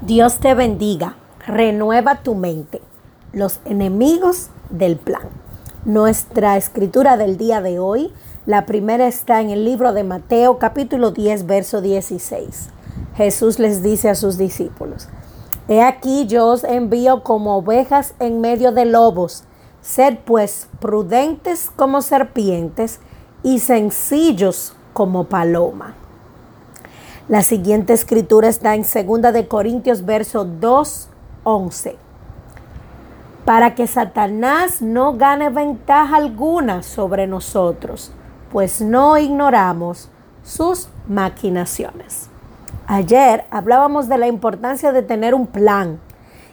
Dios te bendiga, renueva tu mente. Los enemigos del plan. Nuestra escritura del día de hoy, la primera está en el libro de Mateo capítulo 10, verso 16. Jesús les dice a sus discípulos, He aquí yo os envío como ovejas en medio de lobos. Sed pues prudentes como serpientes y sencillos como paloma. La siguiente escritura está en 2 de Corintios verso 2, 11. Para que Satanás no gane ventaja alguna sobre nosotros, pues no ignoramos sus maquinaciones. Ayer hablábamos de la importancia de tener un plan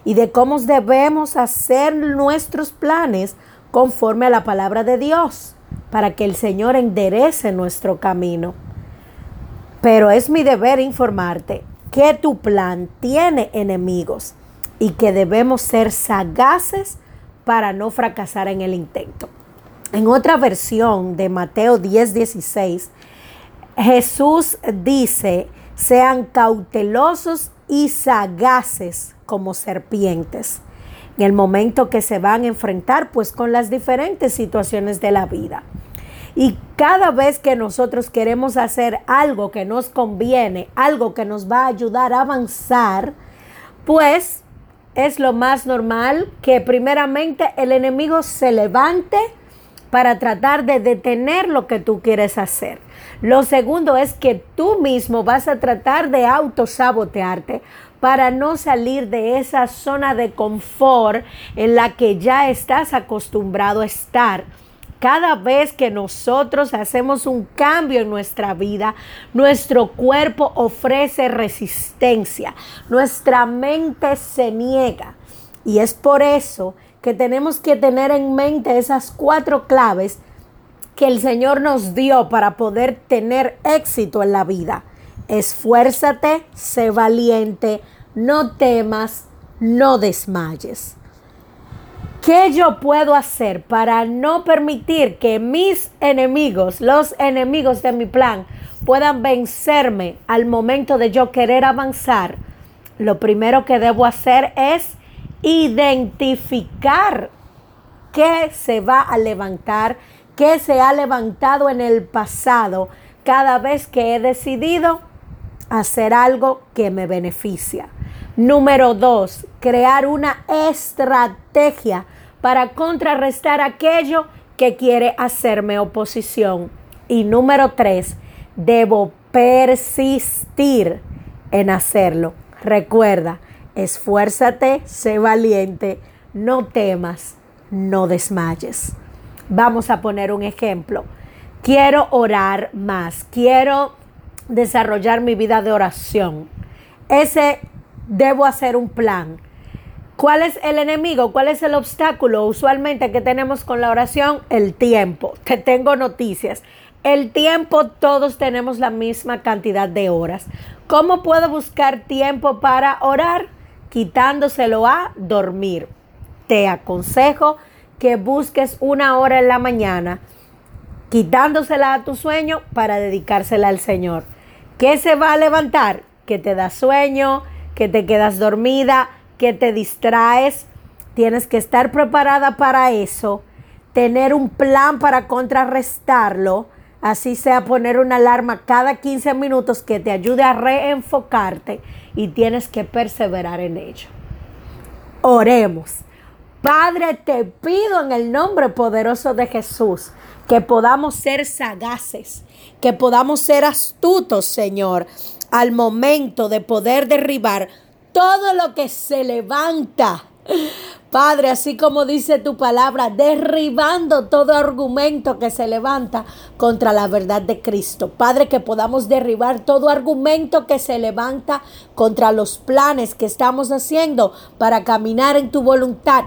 y de cómo debemos hacer nuestros planes conforme a la palabra de Dios, para que el Señor enderece nuestro camino. Pero es mi deber informarte que tu plan tiene enemigos y que debemos ser sagaces para no fracasar en el intento. En otra versión de Mateo 10, 16, Jesús dice, sean cautelosos y sagaces como serpientes en el momento que se van a enfrentar pues con las diferentes situaciones de la vida. Y cada vez que nosotros queremos hacer algo que nos conviene, algo que nos va a ayudar a avanzar, pues es lo más normal que primeramente el enemigo se levante para tratar de detener lo que tú quieres hacer. Lo segundo es que tú mismo vas a tratar de autosabotearte para no salir de esa zona de confort en la que ya estás acostumbrado a estar cada vez que nosotros hacemos un cambio en nuestra vida, nuestro cuerpo ofrece resistencia, nuestra mente se niega. Y es por eso que tenemos que tener en mente esas cuatro claves que el Señor nos dio para poder tener éxito en la vida. Esfuérzate, sé valiente, no temas, no desmayes. ¿Qué yo puedo hacer para no permitir que mis enemigos, los enemigos de mi plan, puedan vencerme al momento de yo querer avanzar? Lo primero que debo hacer es identificar qué se va a levantar, qué se ha levantado en el pasado cada vez que he decidido hacer algo que me beneficia. Número dos, crear una estrategia para contrarrestar aquello que quiere hacerme oposición. Y número tres, debo persistir en hacerlo. Recuerda, esfuérzate, sé valiente, no temas, no desmayes. Vamos a poner un ejemplo. Quiero orar más, quiero desarrollar mi vida de oración. Ese debo hacer un plan. ¿Cuál es el enemigo? ¿Cuál es el obstáculo usualmente que tenemos con la oración? El tiempo. Te tengo noticias. El tiempo, todos tenemos la misma cantidad de horas. ¿Cómo puedo buscar tiempo para orar? Quitándoselo a dormir. Te aconsejo que busques una hora en la mañana, quitándosela a tu sueño para dedicársela al Señor. ¿Qué se va a levantar? Que te da sueño, que te quedas dormida, que te distraes. Tienes que estar preparada para eso, tener un plan para contrarrestarlo, así sea poner una alarma cada 15 minutos que te ayude a reenfocarte y tienes que perseverar en ello. Oremos. Padre, te pido en el nombre poderoso de Jesús que podamos ser sagaces, que podamos ser astutos, Señor, al momento de poder derribar todo lo que se levanta. Padre, así como dice tu palabra, derribando todo argumento que se levanta contra la verdad de Cristo. Padre, que podamos derribar todo argumento que se levanta contra los planes que estamos haciendo para caminar en tu voluntad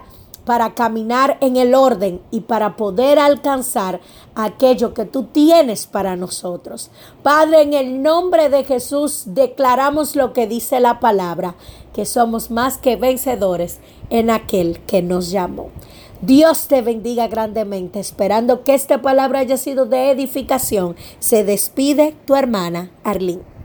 para caminar en el orden y para poder alcanzar aquello que tú tienes para nosotros. Padre, en el nombre de Jesús declaramos lo que dice la palabra, que somos más que vencedores en aquel que nos llamó. Dios te bendiga grandemente, esperando que esta palabra haya sido de edificación. Se despide tu hermana Arlene.